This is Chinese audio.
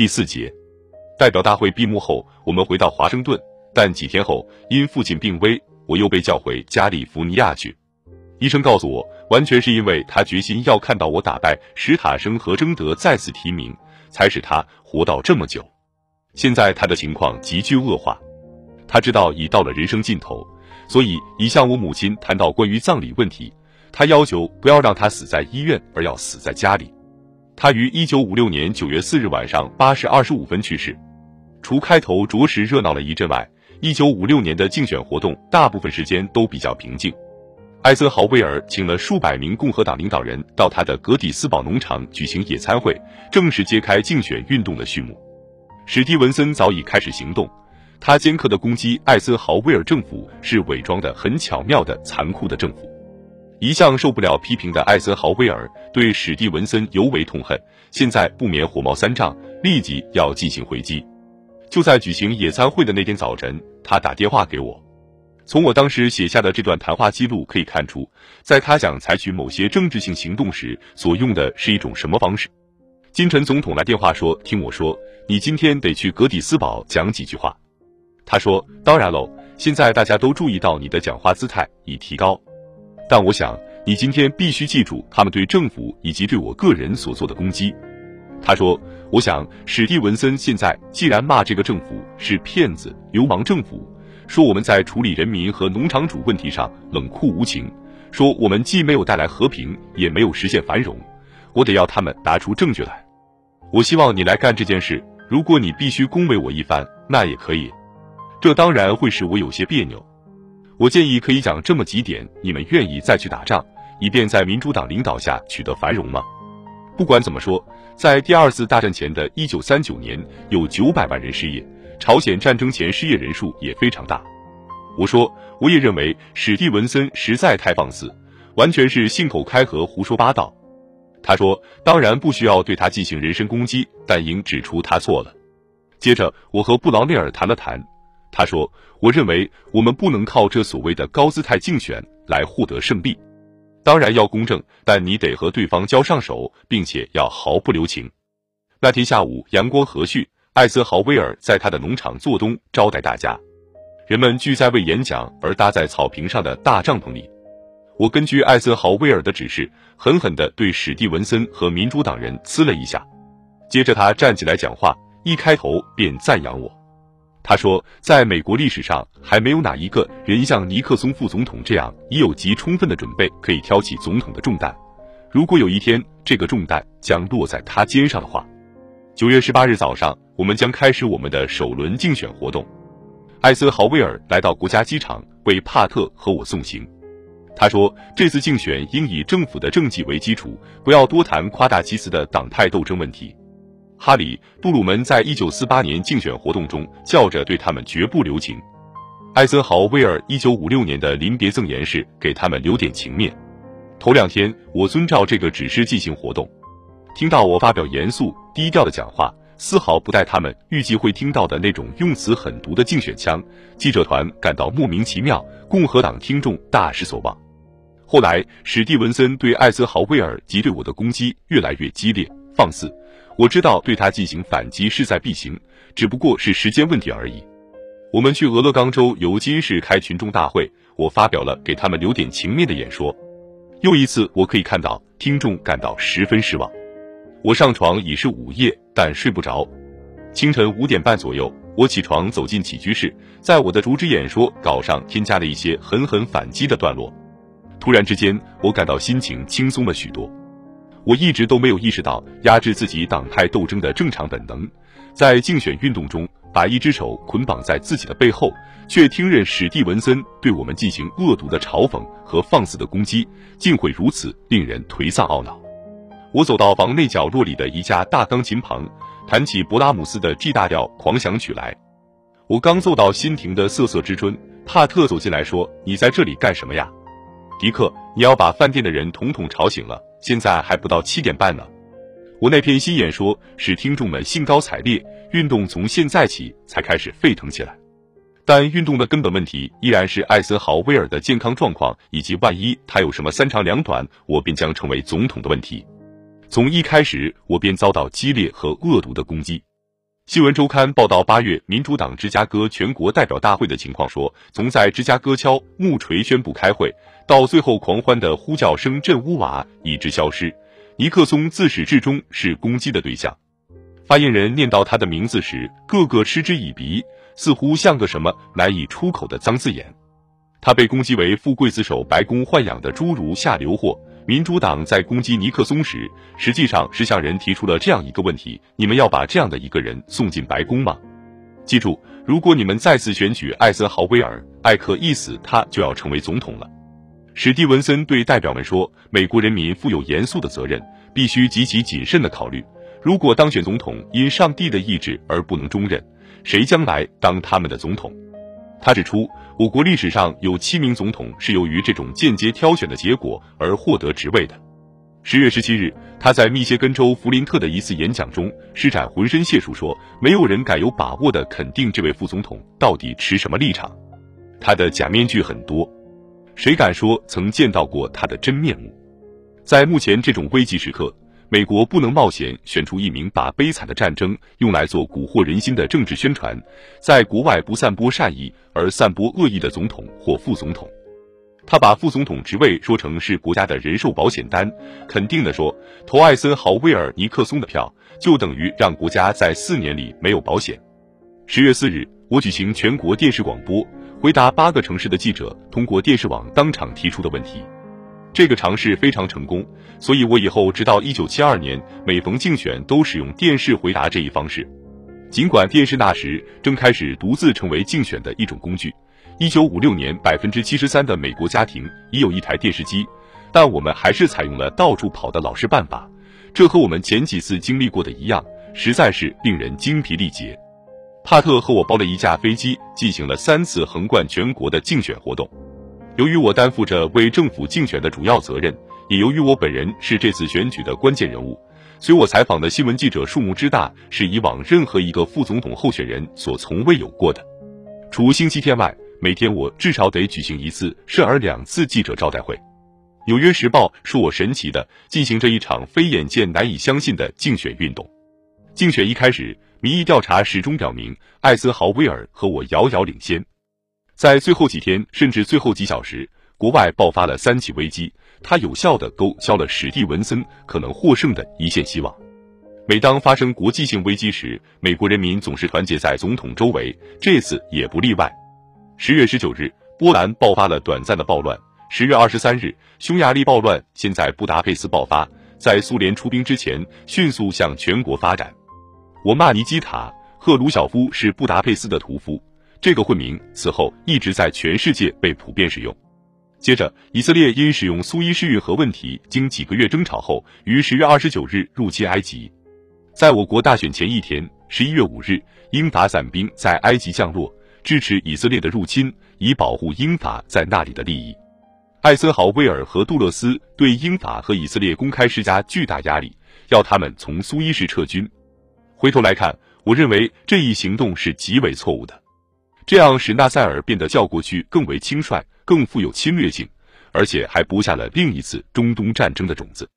第四节，代表大会闭幕后，我们回到华盛顿，但几天后因父亲病危，我又被叫回加利福尼亚去。医生告诉我，完全是因为他决心要看到我打败史塔生和征得再次提名，才使他活到这么久。现在他的情况急剧恶化，他知道已到了人生尽头，所以已向我母亲谈到关于葬礼问题。他要求不要让他死在医院，而要死在家里。他于一九五六年九月四日晚上八时二十五分去世。除开头着实热闹了一阵外，一九五六年的竞选活动大部分时间都比较平静。艾森豪威尔请了数百名共和党领导人到他的格底斯堡农场举行野餐会，正式揭开竞选运动的序幕。史蒂文森早已开始行动，他尖刻的攻击艾森豪威尔政府是伪装的很巧妙的残酷的政府。一向受不了批评的艾森豪威尔对史蒂文森尤为痛恨，现在不免火冒三丈，立即要进行回击。就在举行野餐会的那天早晨，他打电话给我。从我当时写下的这段谈话记录可以看出，在他想采取某些政治性行动时，所用的是一种什么方式。金晨总统来电话说：“听我说，你今天得去格底斯堡讲几句话。”他说：“当然喽，现在大家都注意到你的讲话姿态已提高，但我想你今天必须记住他们对政府以及对我个人所做的攻击。”他说：“我想史蒂文森现在既然骂这个政府是骗子、流氓政府。”说我们在处理人民和农场主问题上冷酷无情，说我们既没有带来和平，也没有实现繁荣。我得要他们拿出证据来。我希望你来干这件事。如果你必须恭维我一番，那也可以。这当然会使我有些别扭。我建议可以讲这么几点：你们愿意再去打仗，以便在民主党领导下取得繁荣吗？不管怎么说，在第二次大战前的一九三九年，有九百万人失业。朝鲜战争前失业人数也非常大。我说，我也认为史蒂文森实在太放肆，完全是信口开河、胡说八道。他说，当然不需要对他进行人身攻击，但应指出他错了。接着，我和布劳内尔谈了谈，他说，我认为我们不能靠这所谓的高姿态竞选来获得胜利。当然要公正，但你得和对方交上手，并且要毫不留情。那天下午，阳光和煦。艾森豪威尔在他的农场做东招待大家，人们聚在为演讲而搭在草坪上的大帐篷里。我根据艾森豪威尔的指示，狠狠地对史蒂文森和民主党人呲了一下。接着他站起来讲话，一开头便赞扬我。他说，在美国历史上还没有哪一个人像尼克松副总统这样已有极充分的准备，可以挑起总统的重担。如果有一天这个重担将落在他肩上的话。九月十八日早上，我们将开始我们的首轮竞选活动。艾森豪威尔来到国家机场为帕特和我送行。他说，这次竞选应以政府的政绩为基础，不要多谈夸大其词的党派斗争问题。哈里·杜鲁门在一九四八年竞选活动中叫着对他们绝不留情。艾森豪威尔一九五六年的临别赠言是给他们留点情面。头两天，我遵照这个指示进行活动。听到我发表严肃低调的讲话，丝毫不带他们预计会听到的那种用词狠毒的竞选腔，记者团感到莫名其妙。共和党听众大失所望。后来，史蒂文森对艾森豪威尔及对我的攻击越来越激烈、放肆。我知道对他进行反击势在必行，只不过是时间问题而已。我们去俄勒冈州尤金市开群众大会，我发表了给他们留点情面的演说。又一次，我可以看到听众感到十分失望。我上床已是午夜，但睡不着。清晨五点半左右，我起床走进起居室，在我的主旨演说稿上添加了一些狠狠反击的段落。突然之间，我感到心情轻松了许多。我一直都没有意识到压制自己党派斗争的正常本能，在竞选运动中把一只手捆绑在自己的背后，却听任史蒂文森对我们进行恶毒的嘲讽和放肆的攻击，竟会如此令人颓丧懊恼。我走到房内角落里的一架大钢琴旁，弹起勃拉姆斯的 G 大调狂想曲来。我刚奏到新停的瑟瑟之春，帕特走进来说：“你在这里干什么呀，迪克？你要把饭店的人统统吵醒了。现在还不到七点半呢。”我那篇新演说使听众们兴高采烈，运动从现在起才开始沸腾起来。但运动的根本问题依然是艾森豪威尔的健康状况，以及万一他有什么三长两短，我便将成为总统的问题。从一开始，我便遭到激烈和恶毒的攻击。新闻周刊报道，八月民主党芝加哥全国代表大会的情况说，从在芝加哥敲木锤宣布开会，到最后狂欢的呼叫声震屋瓦，一直消失。尼克松自始至终是攻击的对象。发言人念到他的名字时，个个嗤之以鼻，似乎像个什么难以出口的脏字眼。他被攻击为富贵子手白宫豢养的侏儒下流货。民主党在攻击尼克松时，实际上是向人提出了这样一个问题：你们要把这样的一个人送进白宫吗？记住，如果你们再次选举艾森豪威尔，艾克一死，他就要成为总统了。史蒂文森对代表们说：“美国人民负有严肃的责任，必须极其谨慎的考虑，如果当选总统因上帝的意志而不能中任，谁将来当他们的总统？”他指出，我国历史上有七名总统是由于这种间接挑选的结果而获得职位的。十月十七日，他在密歇根州弗林特的一次演讲中施展浑身解数，说没有人敢有把握的肯定这位副总统到底持什么立场。他的假面具很多，谁敢说曾见到过他的真面目？在目前这种危急时刻。美国不能冒险选出一名把悲惨的战争用来做蛊惑人心的政治宣传，在国外不散播善意而散播恶意的总统或副总统。他把副总统职位说成是国家的人寿保险单，肯定的说，投艾森豪威尔尼克松的票就等于让国家在四年里没有保险。十月四日，我举行全国电视广播，回答八个城市的记者通过电视网当场提出的问题。这个尝试非常成功，所以我以后直到一九七二年每逢竞选都使用电视回答这一方式。尽管电视那时正开始独自成为竞选的一种工具，一九五六年百分之七十三的美国家庭已有一台电视机，但我们还是采用了到处跑的老式办法。这和我们前几次经历过的一样，实在是令人精疲力竭。帕特和我包了一架飞机，进行了三次横贯全国的竞选活动。由于我担负着为政府竞选的主要责任，也由于我本人是这次选举的关键人物，所以我采访的新闻记者数目之大，是以往任何一个副总统候选人所从未有过的。除星期天外，每天我至少得举行一次，甚而两次记者招待会。《纽约时报》说我神奇的进行着一场非眼见难以相信的竞选运动。竞选一开始，民意调查始终表明艾森豪威尔和我遥遥领先。在最后几天，甚至最后几小时，国外爆发了三起危机，它有效的勾销了史蒂文森可能获胜的一线希望。每当发生国际性危机时，美国人民总是团结在总统周围，这次也不例外。十月十九日，波兰爆发了短暂的暴乱；十月二十三日，匈牙利暴乱现在布达佩斯爆发，在苏联出兵之前，迅速向全国发展。我骂尼基塔·赫鲁晓夫是布达佩斯的屠夫。这个混名此后一直在全世界被普遍使用。接着，以色列因使用苏伊士运河问题，经几个月争吵后，于十月二十九日入侵埃及。在我国大选前一天，十一月五日，英法伞兵在埃及降落，支持以色列的入侵，以保护英法在那里的利益。艾森豪威尔和杜勒斯对英法和以色列公开施加巨大压力，要他们从苏伊士撤军。回头来看，我认为这一行动是极为错误的。这样使纳赛尔变得较过去更为轻率、更富有侵略性，而且还播下了另一次中东战争的种子。